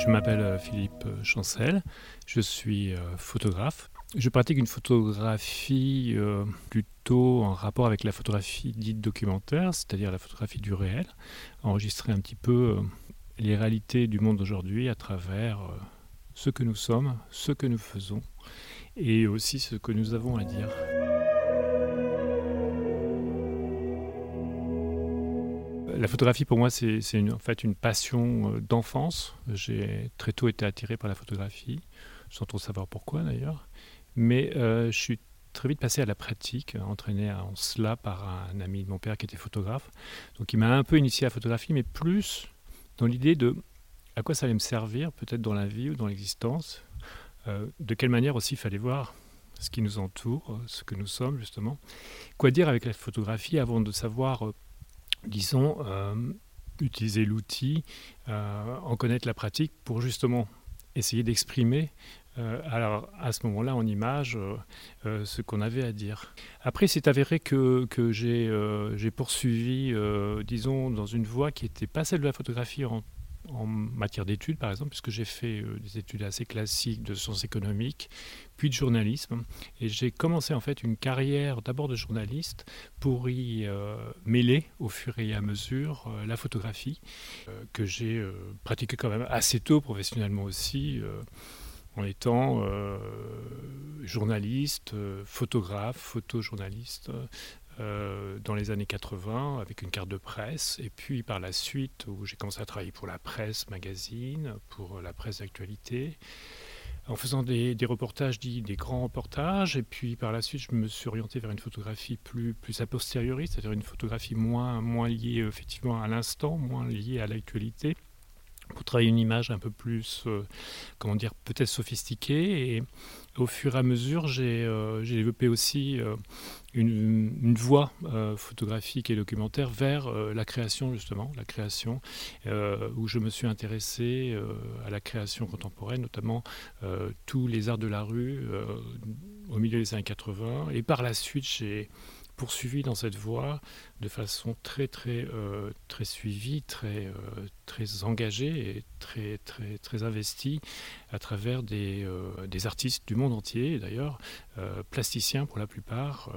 Je m'appelle Philippe Chancel, je suis photographe. Je pratique une photographie plutôt en rapport avec la photographie dite documentaire, c'est-à-dire la photographie du réel, enregistrer un petit peu les réalités du monde d'aujourd'hui à travers ce que nous sommes, ce que nous faisons et aussi ce que nous avons à dire. La photographie pour moi c'est en fait une passion euh, d'enfance. J'ai très tôt été attiré par la photographie, sans trop savoir pourquoi d'ailleurs. Mais euh, je suis très vite passé à la pratique, entraîné en cela par un ami de mon père qui était photographe. Donc il m'a un peu initié à la photographie, mais plus dans l'idée de à quoi ça allait me servir, peut-être dans la vie ou dans l'existence, euh, de quelle manière aussi il fallait voir ce qui nous entoure, ce que nous sommes justement. Quoi dire avec la photographie avant de savoir, disons, euh, utiliser l'outil, en connaître la pratique pour justement essayer d'exprimer alors à ce moment-là en image ce qu'on avait à dire. Après c'est avéré que, que j'ai poursuivi, disons, dans une voie qui n'était pas celle de la photographie en en matière d'études, par exemple, puisque j'ai fait euh, des études assez classiques de sciences économiques, puis de journalisme. Et j'ai commencé en fait une carrière d'abord de journaliste pour y euh, mêler au fur et à mesure euh, la photographie, que j'ai pratiquée quand même assez tôt professionnellement aussi en étant journaliste, photographe, photojournaliste, euh, dans les années 80 avec une carte de presse. Et puis par la suite, où j'ai commencé à travailler pour la presse magazine, pour la presse d'actualité, en faisant des, reportages dits des grands reportages. Et puis par la suite, je me suis orienté vers une photographie plus, plus a posteriori, c'est-à-dire une photographie moins, moins liée effectivement à l'instant, moins liée à l'actualité pour travailler une image un peu plus, euh, comment dire, peut-être sophistiquée. Et au fur et à mesure, j'ai euh, développé aussi euh, une, une, voie photographique et documentaire vers la création, justement, la création, où je me suis intéressé à la création contemporaine, notamment tous les arts de la rue au milieu des années 80. Et par la suite, j'ai poursuivi dans cette voie de façon très très euh, très suivie, très euh, très engagée et très très très investie à travers des, euh, des artistes du monde entier, d'ailleurs plasticiens pour la plupart,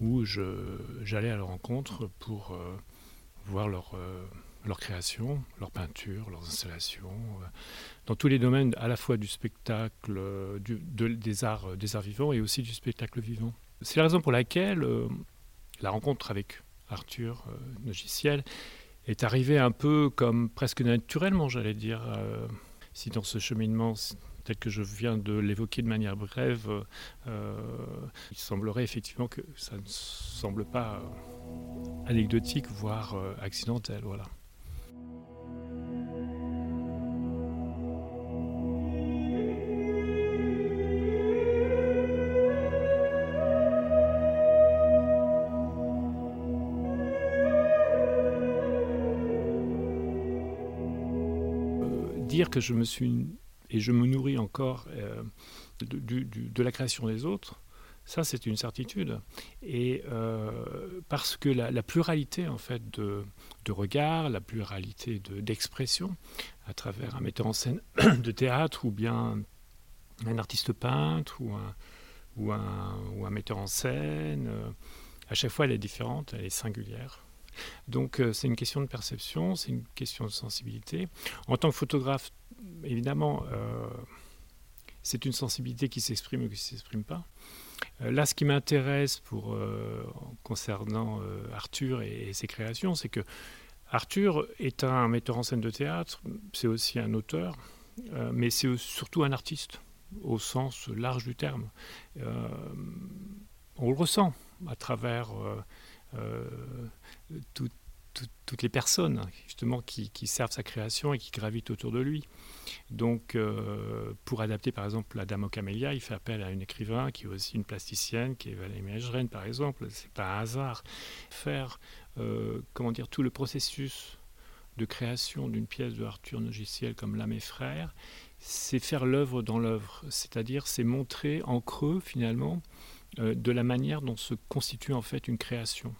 où j'allais à leur rencontre pour voir leur leur création, leur peinture, leurs installations, dans tous les domaines à la fois du spectacle, des, arts, des arts vivants et aussi du spectacle vivant. C'est la raison pour laquelle euh, la rencontre avec Arthur euh, Nogiciel est arrivée un peu comme presque naturellement, j'allais dire. Euh, si dans ce cheminement tel que je viens de l'évoquer de manière brève, il semblerait effectivement que ça ne semble pas anecdotique, voire accidentel. Voilà. Que je me suis et je me nourris encore euh, de, la création des autres, ça c'est une certitude. Et euh, parce que la, pluralité en fait de, de regard, la pluralité d'expression à travers un metteur en scène de théâtre ou bien un artiste peintre ou un, ou un, ou un metteur en scène, euh, à chaque fois elle est différente, elle est singulière. Donc euh, c'est une question de perception, c'est une question de sensibilité. En tant que photographe, évidemment, euh, c'est une sensibilité qui s'exprime ou qui ne s'exprime pas. Euh, là, ce qui m'intéresse pour concernant Arthur et, ses créations, c'est que Arthur est un metteur en scène de théâtre, c'est aussi un auteur, mais c'est surtout un artiste au sens large du terme. on le ressent à travers euh, toutes les personnes justement qui, servent sa création et qui gravitent autour de lui. Donc, euh, pour adapter par exemple la Dame aux Camélias, il fait appel à une écrivain qui est aussi une plasticienne, qui est Valérie Mégeren par exemple. C'est pas un hasard. Faire, euh, comment dire, tout le processus de création d'une pièce de Arthur Nogiciel comme L'âme et frère, c'est faire l'œuvre dans l'œuvre, c'est-à-dire c'est montrer en creux finalement de la manière dont se constitue en fait une création.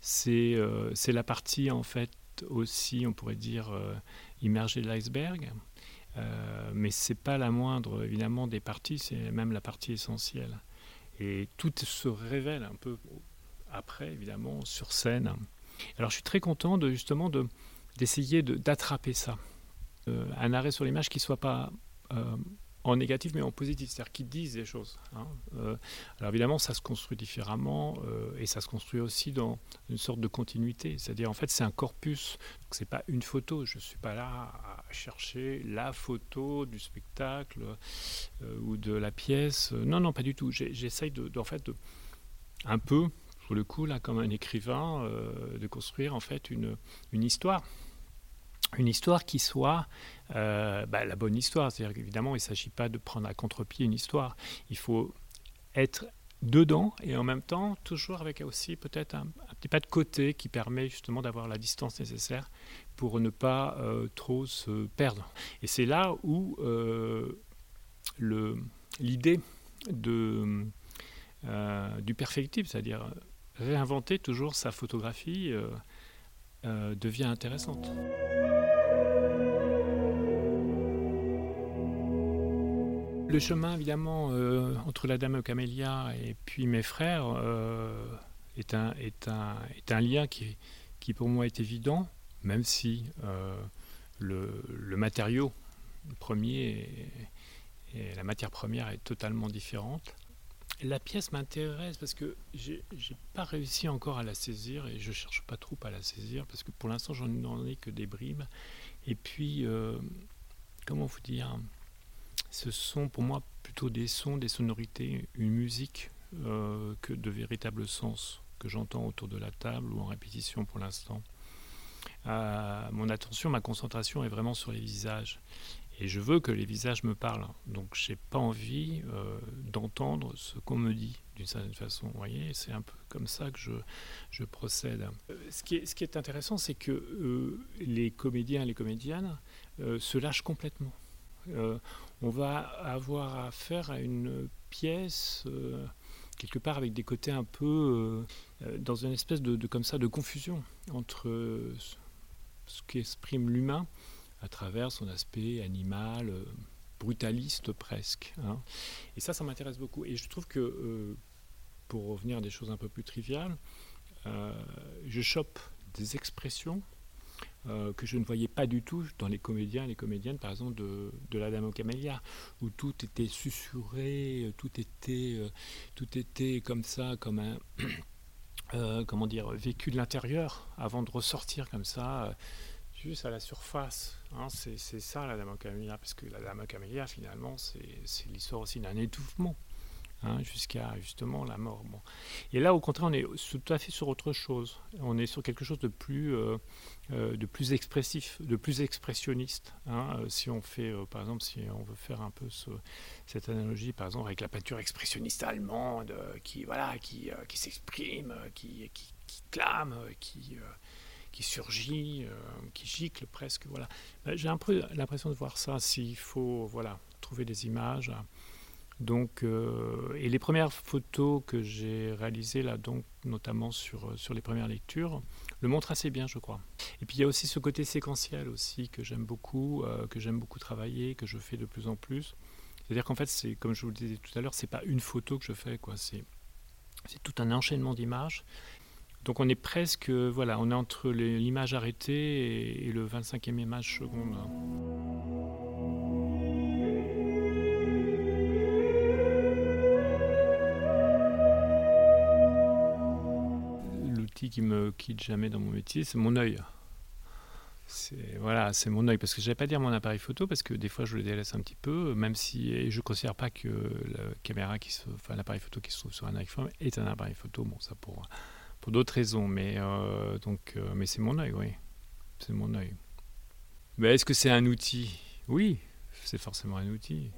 C'est euh, la partie en fait aussi, on pourrait dire, euh, immergée de l'iceberg. Euh, mais c'est pas la moindre, évidemment, des parties, c'est même la partie essentielle. Et tout se révèle un peu après, évidemment, sur scène. Alors je suis très content de justement de, d'essayer d'attraper ça. Euh, un arrêt sur l'image qui soit pas euh, en négatif mais en positif, c'est-à-dire qu'ils disent des choses. Hein. Euh, alors évidemment, ça se construit différemment euh, et ça se construit aussi dans une sorte de continuité, c'est-à-dire en fait c'est un corpus, c'est pas une photo, je suis pas là à chercher la photo du spectacle euh, ou de la pièce, non non pas du tout, j'essaye de, en fait de, un peu pour le coup là comme un écrivain de construire en fait une, une histoire une histoire qui soit euh, bah, la bonne histoire. C'est-à-dire qu'évidemment, il ne s'agit pas de prendre à contre-pied une histoire. Il faut être dedans et en même temps toujours avec aussi peut-être un, petit pas de côté qui permet justement d'avoir la distance nécessaire pour ne pas euh, trop se perdre. Et c'est là où euh, l'idée du perfectible, c'est-à-dire réinventer toujours sa photographie, devient intéressante. Le chemin, évidemment, euh, entre la dame Camélia et puis mes frères euh, est, un, lien qui, pour moi est évident, même si euh, le, matériau premier et, la matière première est totalement différente. La pièce m'intéresse parce que j'ai pas réussi encore à la saisir et je cherche pas trop à la saisir parce que pour l'instant j'en ai que des bribes. Et puis, comment vous dire ce sont pour moi plutôt des sons, des sonorités, une musique euh, que de véritables sens que j'entends autour de la table ou en répétition pour l'instant. Euh, mon attention, ma concentration est vraiment sur les visages. Et je veux que les visages me parlent. Donc je n'ai pas envie euh, d'entendre ce qu'on me dit d'une certaine façon. Vous voyez, c'est un peu comme ça que je, je procède. Ce qui, est, ce qui est intéressant, c'est que les comédiens et les comédiennes se lâchent complètement. Euh, on va avoir affaire à une pièce euh, quelque part avec des côtés un peu euh, dans une espèce de, comme ça de confusion entre ce qu'exprime l'humain à travers son aspect animal, brutaliste presque. Hein. Et ça, ça m'intéresse beaucoup. Et je trouve que, pour revenir à des choses un peu plus triviales, je chope des expressions euh, que je ne voyais pas du tout dans les comédiens et les comédiennes, par exemple, de, la Dame aux Camélias, où tout était susurré, tout était, euh, tout était comme ça, comme un. Euh, comment dire, vécu de l'intérieur avant de ressortir comme ça, juste à la surface. Hein, c'est ça la Dame aux Camélias, parce que la Dame aux Camélias, finalement, c'est l'histoire aussi d'un étouffement. Hein, jusqu'à justement la mort. Bon. Et là, au contraire, on est tout à fait sur autre chose. On est sur quelque chose de plus, euh, euh, de plus expressif, de plus expressionniste. Hein. Euh, si on fait, par exemple, si on veut faire un peu cette analogie, par exemple, avec la peinture expressionniste allemande, qui voilà, qui, qui s'exprime, qui, qui, clame, qui qui surgit, qui gicle presque. Voilà. Ben, j'ai un peu l'impression de voir ça. S'il faut, voilà, trouver des images. Donc, euh, et les premières photos que j'ai réalisées là, donc notamment sur, euh, sur les premières lectures, le montrent assez bien, je crois. Et puis il y a aussi ce côté séquentiel aussi que j'aime beaucoup, euh, que j'aime beaucoup travailler, que je fais de plus en plus. C'est-à-dire qu'en fait, c'est comme je vous le disais tout à l'heure, c'est pas une photo que je fais, quoi. C'est tout un enchaînement d'images. Donc on est presque, voilà, on est entre l'image arrêtée et, le 25e image seconde. qui me quitte jamais dans mon métier, c'est mon œil. Voilà, c'est mon œil parce que je vais pas dire mon appareil photo parce que des fois je le délaisse un petit peu, même si et je considère pas que la caméra qui l'appareil photo qui se trouve sur un iPhone est un appareil photo. Bon, ça pour pour d'autres raisons, mais euh, donc euh, mais c'est mon œil, oui, c'est mon œil. Mais est-ce que c'est un outil? Oui, c'est forcément un outil.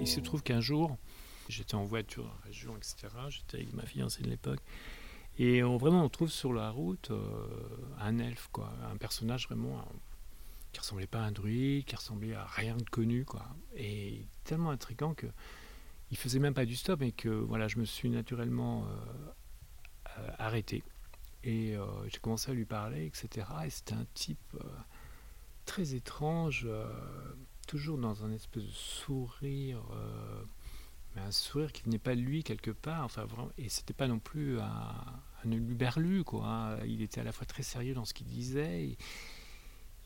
Il se trouve qu'un jour, J'étais en voiture en région, etc. J'étais avec ma fiancée de l'époque. Et on, vraiment, on trouve sur la route euh, un elfe, quoi. Un personnage vraiment qui ressemblait pas à un druide, qui ressemblait à rien de connu, quoi. Et tellement intrigant que il faisait même pas du stop, et que voilà, je me suis naturellement euh, euh, arrêté Et j'ai commencé à lui parler, etc. Et c'était un type très étrange, toujours dans un espèce de sourire mais un sourire qui venait pas de lui quelque part. Enfin, vraiment, et c'était pas non plus un, un luberlu, quoi. Hein. Il était à la fois très sérieux dans ce qu'il disait. Et,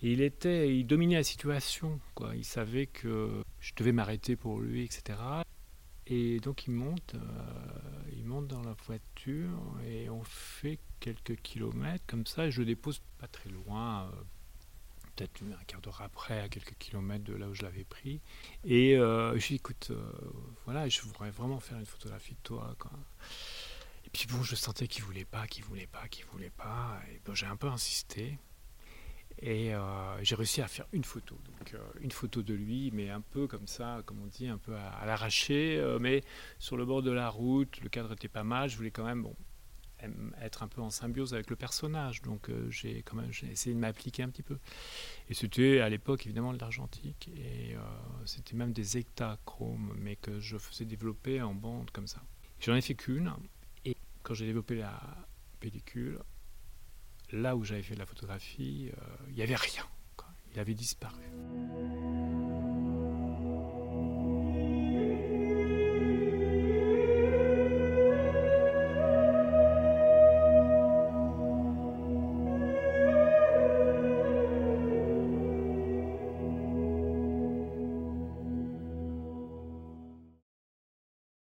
il était, il dominait la situation, quoi. Il savait que je devais m'arrêter pour lui, etc. Et donc il monte, euh, il monte dans la voiture et on fait quelques kilomètres comme ça. Et je le dépose pas très loin, euh, peut-être un quart d'heure après, à quelques kilomètres de là où je l'avais pris. Et euh, je lui dis, écoute, voilà, je voudrais vraiment faire une photographie de toi. Et puis bon, je sentais qu'il voulait pas, qu'il voulait pas, qu'il voulait pas. Et bon, j'ai un peu insisté. Et euh, j'ai réussi à faire une photo. Donc une photo de lui, mais un peu comme ça, comme on dit, un peu à, à l'arraché, mais sur le bord de la route. Le cadre était pas mal. Je voulais quand même, bon, être un peu en symbiose avec le personnage. Donc euh, j'ai quand même essayé de m'appliquer un petit peu. Et c'était à l'époque évidemment de l'argentique et euh, c'était même des hectachromes, mais que je faisais développer en bande comme ça. J'en ai fait qu'une et quand j'ai développé la pellicule, là où j'avais fait la photographie, euh, il n'y avait rien. Il avait disparu.